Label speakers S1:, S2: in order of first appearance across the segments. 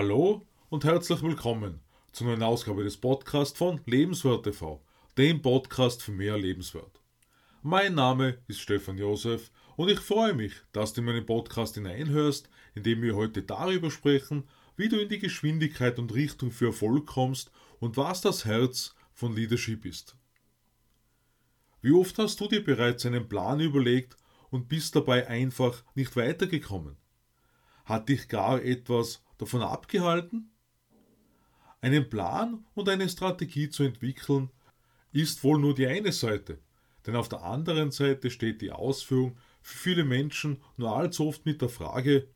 S1: Hallo und herzlich willkommen zur neuen Ausgabe des Podcasts von Lebenswert TV, dem Podcast für mehr Lebenswert. Mein Name ist Stefan Josef und ich freue mich, dass du in meinen Podcast hineinhörst, in dem wir heute darüber sprechen, wie du in die Geschwindigkeit und Richtung für Erfolg kommst und was das Herz von Leadership ist. Wie oft hast du dir bereits einen Plan überlegt und bist dabei einfach nicht weitergekommen? Hat dich gar etwas davon abgehalten? Einen Plan und eine Strategie zu entwickeln, ist wohl nur die eine Seite, denn auf der anderen Seite steht die Ausführung für viele Menschen nur allzu oft mit der Frage,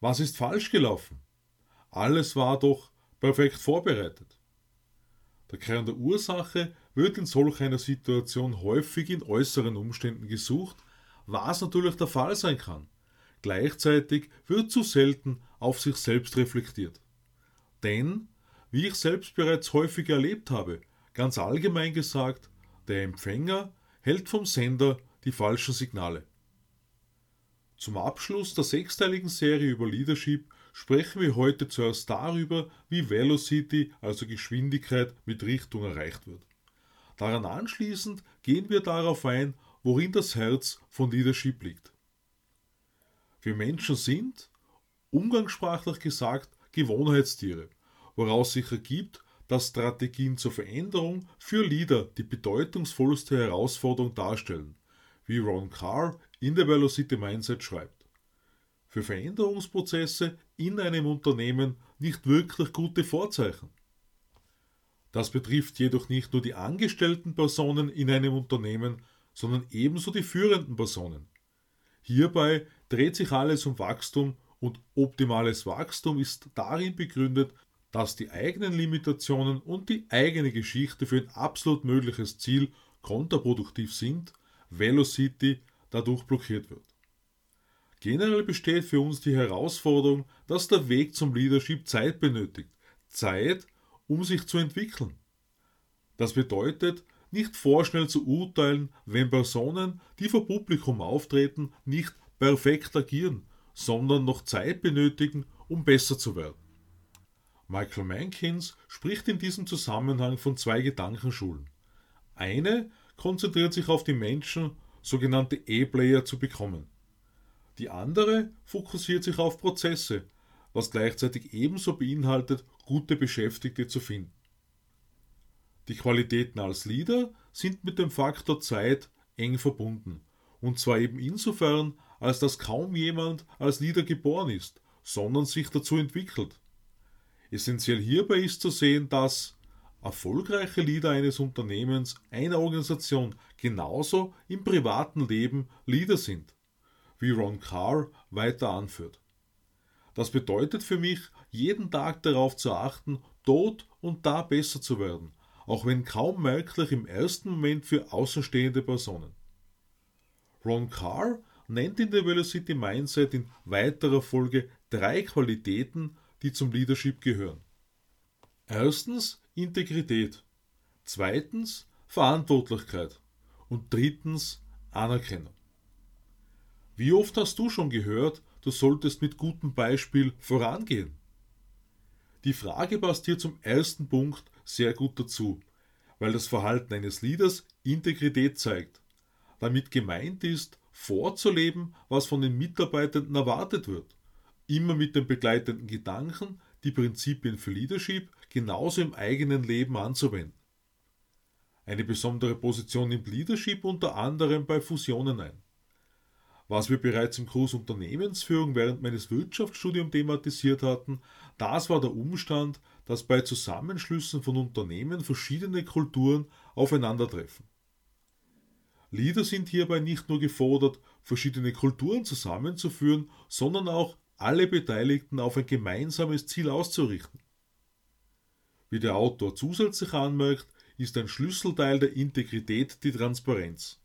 S1: was ist falsch gelaufen? Alles war doch perfekt vorbereitet. Der Kern der Ursache wird in solch einer Situation häufig in äußeren Umständen gesucht, was natürlich der Fall sein kann. Gleichzeitig wird zu selten auf sich selbst reflektiert. Denn, wie ich selbst bereits häufig erlebt habe, ganz allgemein gesagt, der Empfänger hält vom Sender die falschen Signale. Zum Abschluss der sechsteiligen Serie über Leadership sprechen wir heute zuerst darüber, wie Velocity, also Geschwindigkeit mit Richtung erreicht wird. Daran anschließend gehen wir darauf ein, worin das Herz von Leadership liegt. Wir Menschen sind, umgangssprachlich gesagt, Gewohnheitstiere, woraus sich ergibt, dass Strategien zur Veränderung für Leader die bedeutungsvollste Herausforderung darstellen, wie Ron Carr in der Velocity Mindset schreibt. Für Veränderungsprozesse in einem Unternehmen nicht wirklich gute Vorzeichen. Das betrifft jedoch nicht nur die angestellten Personen in einem Unternehmen, sondern ebenso die führenden Personen. Hierbei dreht sich alles um Wachstum und optimales Wachstum ist darin begründet, dass die eigenen Limitationen und die eigene Geschichte für ein absolut mögliches Ziel kontraproduktiv sind, Velocity dadurch blockiert wird. Generell besteht für uns die Herausforderung, dass der Weg zum Leadership Zeit benötigt. Zeit, um sich zu entwickeln. Das bedeutet, nicht vorschnell zu urteilen, wenn Personen, die vor Publikum auftreten, nicht perfekt agieren, sondern noch Zeit benötigen, um besser zu werden. Michael Mankins spricht in diesem Zusammenhang von zwei Gedankenschulen. Eine konzentriert sich auf die Menschen, sogenannte E-Player zu bekommen. Die andere fokussiert sich auf Prozesse, was gleichzeitig ebenso beinhaltet, gute Beschäftigte zu finden. Die Qualitäten als Leader sind mit dem Faktor Zeit eng verbunden. Und zwar eben insofern, als dass kaum jemand als Leader geboren ist, sondern sich dazu entwickelt. Essentiell hierbei ist zu sehen, dass erfolgreiche Leader eines Unternehmens, einer Organisation genauso im privaten Leben Leader sind, wie Ron Carr weiter anführt. Das bedeutet für mich, jeden Tag darauf zu achten, dort und da besser zu werden, auch wenn kaum merklich im ersten Moment für außenstehende Personen. Ron Carr nennt in der Velocity Mindset in weiterer Folge drei Qualitäten, die zum Leadership gehören. Erstens Integrität, zweitens Verantwortlichkeit und drittens Anerkennung. Wie oft hast du schon gehört, du solltest mit gutem Beispiel vorangehen? Die Frage passt hier zum ersten Punkt sehr gut dazu, weil das Verhalten eines Leaders Integrität zeigt. Damit gemeint ist, vorzuleben, was von den Mitarbeitenden erwartet wird. Immer mit dem begleitenden Gedanken, die Prinzipien für Leadership genauso im eigenen Leben anzuwenden. Eine besondere Position nimmt Leadership unter anderem bei Fusionen ein. Was wir bereits im Kurs Unternehmensführung während meines Wirtschaftsstudiums thematisiert hatten, das war der Umstand, dass bei Zusammenschlüssen von Unternehmen verschiedene Kulturen aufeinandertreffen. Leader sind hierbei nicht nur gefordert, verschiedene Kulturen zusammenzuführen, sondern auch alle Beteiligten auf ein gemeinsames Ziel auszurichten. Wie der Autor zusätzlich anmerkt, ist ein Schlüsselteil der Integrität die Transparenz.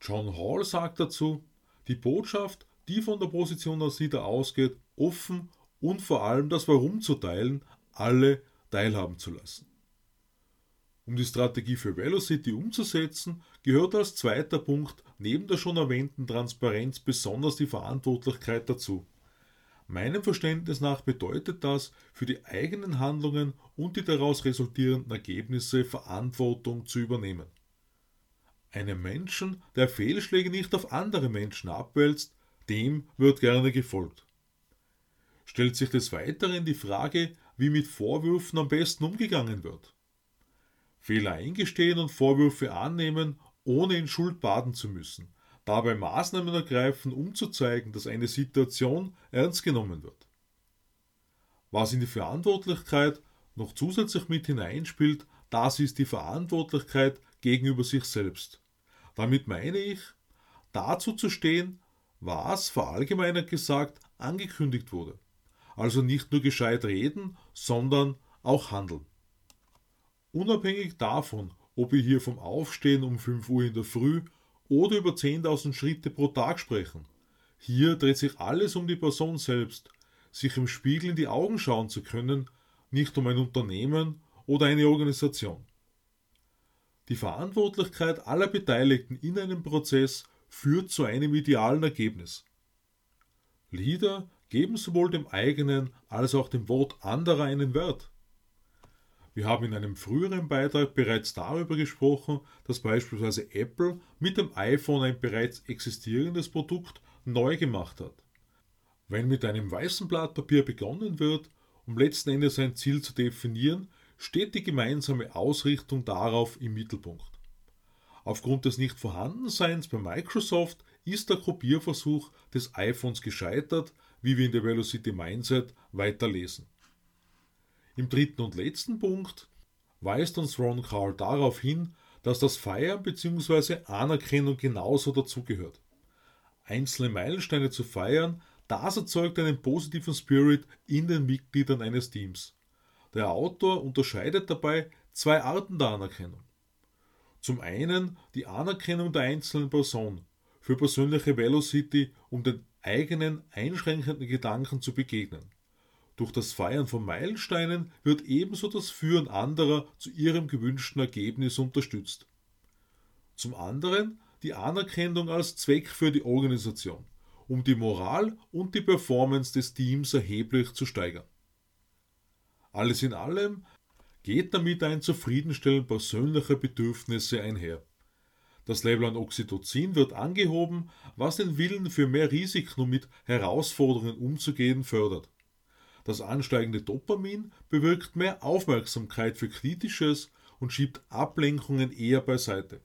S1: John Hall sagt dazu, die Botschaft, die von der Position als Leader ausgeht, offen und vor allem das Warum zu teilen, alle teilhaben zu lassen. Um die Strategie für Velocity umzusetzen, gehört als zweiter Punkt neben der schon erwähnten Transparenz besonders die Verantwortlichkeit dazu. Meinem Verständnis nach bedeutet das, für die eigenen Handlungen und die daraus resultierenden Ergebnisse Verantwortung zu übernehmen. Einem Menschen, der Fehlschläge nicht auf andere Menschen abwälzt, dem wird gerne gefolgt. Stellt sich des Weiteren die Frage, wie mit Vorwürfen am besten umgegangen wird. Fehler eingestehen und Vorwürfe annehmen, ohne in Schuld baden zu müssen, dabei Maßnahmen ergreifen, um zu zeigen, dass eine Situation ernst genommen wird. Was in die Verantwortlichkeit noch zusätzlich mit hineinspielt, das ist die Verantwortlichkeit gegenüber sich selbst. Damit meine ich, dazu zu stehen, was, verallgemeinert gesagt, angekündigt wurde. Also nicht nur gescheit reden, sondern auch handeln. Unabhängig davon, ob wir hier vom Aufstehen um 5 Uhr in der Früh oder über 10.000 Schritte pro Tag sprechen. Hier dreht sich alles um die Person selbst, sich im Spiegel in die Augen schauen zu können, nicht um ein Unternehmen oder eine Organisation. Die Verantwortlichkeit aller Beteiligten in einem Prozess führt zu einem idealen Ergebnis. Lieder geben sowohl dem eigenen als auch dem Wort anderer einen Wert. Wir haben in einem früheren Beitrag bereits darüber gesprochen, dass beispielsweise Apple mit dem iPhone ein bereits existierendes Produkt neu gemacht hat. Wenn mit einem weißen Blatt Papier begonnen wird, um letzten Endes ein Ziel zu definieren, steht die gemeinsame Ausrichtung darauf im Mittelpunkt. Aufgrund des Nichtvorhandenseins bei Microsoft ist der Kopierversuch des iPhones gescheitert, wie wir in der Velocity Mindset weiterlesen. Im dritten und letzten Punkt weist uns Ron Carl darauf hin, dass das Feiern bzw. Anerkennung genauso dazugehört. Einzelne Meilensteine zu feiern, das erzeugt einen positiven Spirit in den Mitgliedern eines Teams. Der Autor unterscheidet dabei zwei Arten der Anerkennung. Zum einen die Anerkennung der einzelnen Person für persönliche Velocity, um den eigenen einschränkenden Gedanken zu begegnen. Durch das Feiern von Meilensteinen wird ebenso das Führen anderer zu ihrem gewünschten Ergebnis unterstützt. Zum anderen die Anerkennung als Zweck für die Organisation, um die Moral und die Performance des Teams erheblich zu steigern. Alles in allem geht damit ein Zufriedenstellen persönlicher Bedürfnisse einher. Das Label an Oxytocin wird angehoben, was den Willen für mehr Risiken und mit Herausforderungen umzugehen fördert. Das ansteigende Dopamin bewirkt mehr Aufmerksamkeit für Kritisches und schiebt Ablenkungen eher beiseite.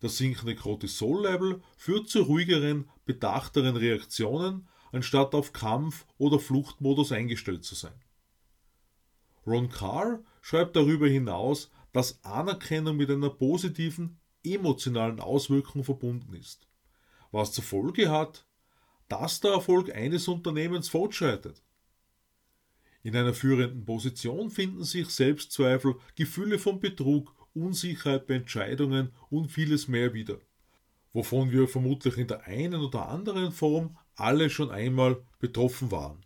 S1: Das sinkende Cortisol-Level führt zu ruhigeren, bedachteren Reaktionen, anstatt auf Kampf- oder Fluchtmodus eingestellt zu sein. Ron Carr schreibt darüber hinaus, dass Anerkennung mit einer positiven emotionalen Auswirkung verbunden ist, was zur Folge hat, dass der Erfolg eines Unternehmens fortschreitet. In einer führenden Position finden sich Selbstzweifel, Gefühle von Betrug, Unsicherheit bei Entscheidungen und vieles mehr wieder, wovon wir vermutlich in der einen oder anderen Form alle schon einmal betroffen waren.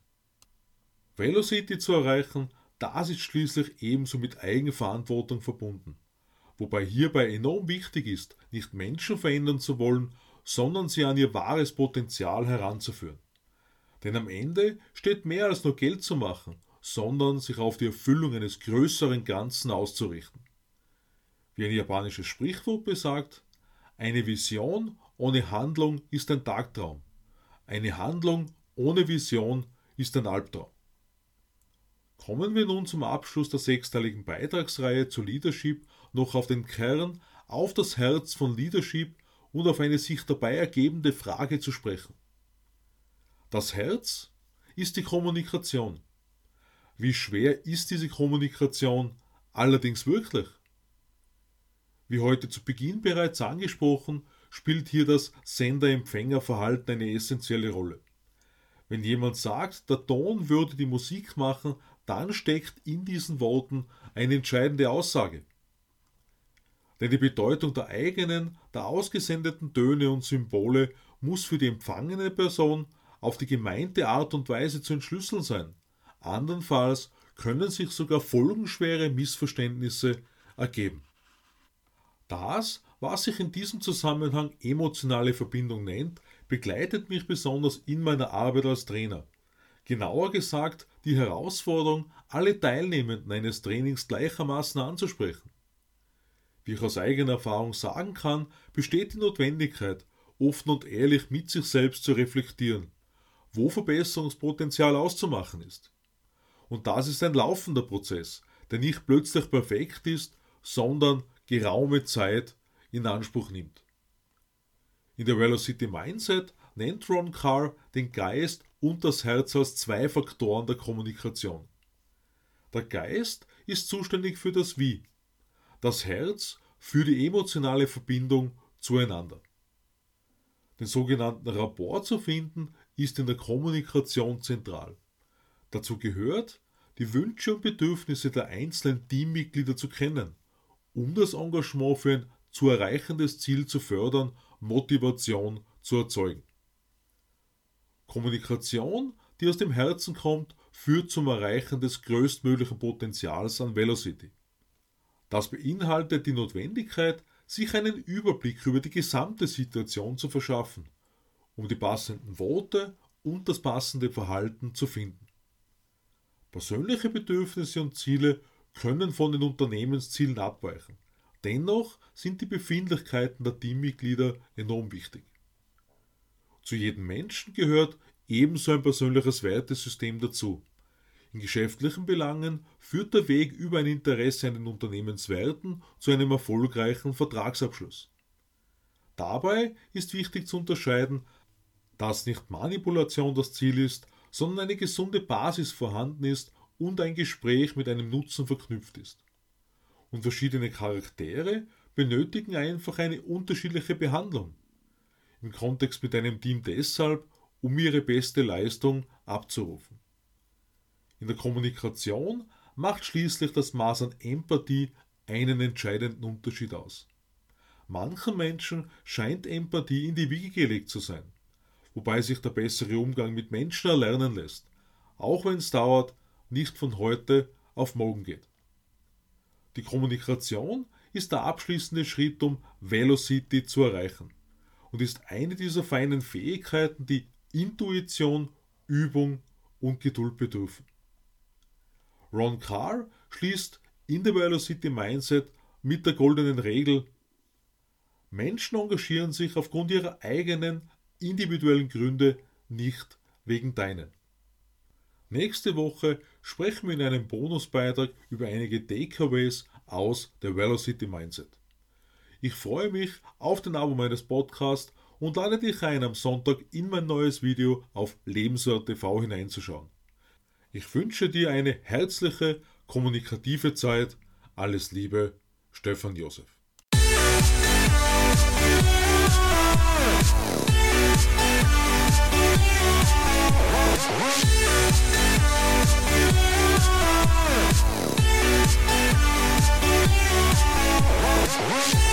S1: Velocity zu erreichen, das ist schließlich ebenso mit Eigenverantwortung verbunden. Wobei hierbei enorm wichtig ist, nicht Menschen verändern zu wollen, sondern sie an ihr wahres Potenzial heranzuführen. Denn am Ende steht mehr als nur Geld zu machen, sondern sich auf die Erfüllung eines größeren Ganzen auszurichten. Wie ein japanisches Sprichwort besagt, eine Vision ohne Handlung ist ein Tagtraum. Eine Handlung ohne Vision ist ein Albtraum. Kommen wir nun zum Abschluss der sechsteiligen Beitragsreihe zu Leadership noch auf den Kern, auf das Herz von Leadership und auf eine sich dabei ergebende Frage zu sprechen. Das Herz ist die Kommunikation. Wie schwer ist diese Kommunikation allerdings wirklich? Wie heute zu Beginn bereits angesprochen, spielt hier das Sender-Empfänger-Verhalten eine essentielle Rolle. Wenn jemand sagt, der Ton würde die Musik machen, dann steckt in diesen Worten eine entscheidende Aussage. Denn die Bedeutung der eigenen, der ausgesendeten Töne und Symbole muss für die empfangene Person auf die gemeinte Art und Weise zu entschlüsseln sein. Andernfalls können sich sogar folgenschwere Missverständnisse ergeben. Das, was sich in diesem Zusammenhang emotionale Verbindung nennt, begleitet mich besonders in meiner Arbeit als Trainer. Genauer gesagt die Herausforderung, alle Teilnehmenden eines Trainings gleichermaßen anzusprechen. Wie ich aus eigener Erfahrung sagen kann, besteht die Notwendigkeit, offen und ehrlich mit sich selbst zu reflektieren, wo Verbesserungspotenzial auszumachen ist. Und das ist ein laufender Prozess, der nicht plötzlich perfekt ist, sondern geraume Zeit in Anspruch nimmt. In der Velocity Mindset nennt Ron Carr den Geist und das Herz als zwei Faktoren der Kommunikation. Der Geist ist zuständig für das Wie, das Herz für die emotionale Verbindung zueinander. Den sogenannten Rapport zu finden, ist in der Kommunikation zentral. Dazu gehört, die Wünsche und Bedürfnisse der einzelnen Teammitglieder zu kennen, um das Engagement für ein zu erreichendes Ziel zu fördern, Motivation zu erzeugen. Kommunikation, die aus dem Herzen kommt, führt zum Erreichen des größtmöglichen Potenzials an Velocity. Das beinhaltet die Notwendigkeit, sich einen Überblick über die gesamte Situation zu verschaffen, um die passenden Worte und das passende Verhalten zu finden. Persönliche Bedürfnisse und Ziele können von den Unternehmenszielen abweichen. Dennoch sind die Befindlichkeiten der Teammitglieder enorm wichtig. Zu jedem Menschen gehört ebenso ein persönliches Wertesystem dazu. In geschäftlichen Belangen führt der Weg über ein Interesse an den Unternehmenswerten zu einem erfolgreichen Vertragsabschluss. Dabei ist wichtig zu unterscheiden, dass nicht Manipulation das Ziel ist, sondern eine gesunde Basis vorhanden ist und ein Gespräch mit einem Nutzen verknüpft ist. Und verschiedene Charaktere benötigen einfach eine unterschiedliche Behandlung. Im Kontext mit einem Team deshalb, um ihre beste Leistung abzurufen. In der Kommunikation macht schließlich das Maß an Empathie einen entscheidenden Unterschied aus. Manchen Menschen scheint Empathie in die Wiege gelegt zu sein wobei sich der bessere Umgang mit Menschen erlernen lässt, auch wenn es dauert, nicht von heute auf morgen geht. Die Kommunikation ist der abschließende Schritt, um Velocity zu erreichen und ist eine dieser feinen Fähigkeiten, die Intuition, Übung und Geduld bedürfen. Ron Carr schließt in der Velocity Mindset mit der goldenen Regel Menschen engagieren sich aufgrund ihrer eigenen individuellen Gründe, nicht wegen deinen. Nächste Woche sprechen wir in einem Bonusbeitrag über einige Takeaways aus der Velocity Mindset. Ich freue mich auf den Abo meines Podcasts und lade dich ein, am Sonntag in mein neues Video auf Lebenswert TV hineinzuschauen. Ich wünsche dir eine herzliche, kommunikative Zeit. Alles Liebe, Stefan Josef. Whoa.